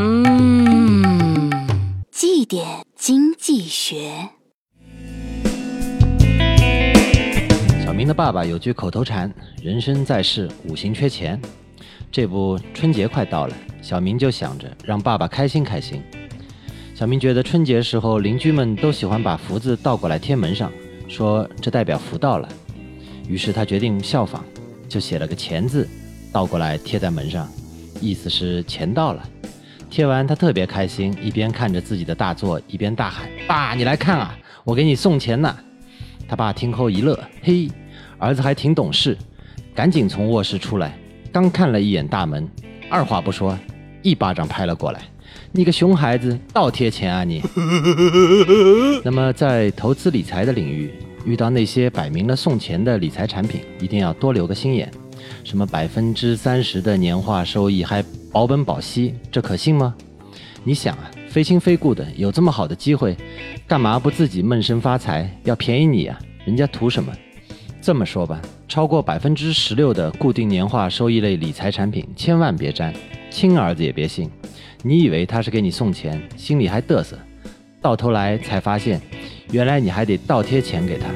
嗯，绩点经济学。小明的爸爸有句口头禅：“人生在世，五行缺钱。”这不，春节快到了，小明就想着让爸爸开心开心。小明觉得春节时候邻居们都喜欢把福字倒过来贴门上，说这代表福到了。于是他决定效仿，就写了个钱字，倒过来贴在门上，意思是钱到了。贴完他特别开心，一边看着自己的大作，一边大喊：“爸，你来看啊，我给你送钱呢！”他爸听后一乐，嘿，儿子还挺懂事，赶紧从卧室出来，刚看了一眼大门，二话不说，一巴掌拍了过来：“你个熊孩子，倒贴钱啊你！”那么在投资理财的领域，遇到那些摆明了送钱的理财产品，一定要多留个心眼。什么百分之三十的年化收益还保本保息，这可信吗？你想啊，非亲非故的有这么好的机会，干嘛不自己闷声发财？要便宜你啊？人家图什么？这么说吧，超过百分之十六的固定年化收益类理财产品，千万别沾，亲儿子也别信。你以为他是给你送钱，心里还嘚瑟，到头来才发现，原来你还得倒贴钱给他。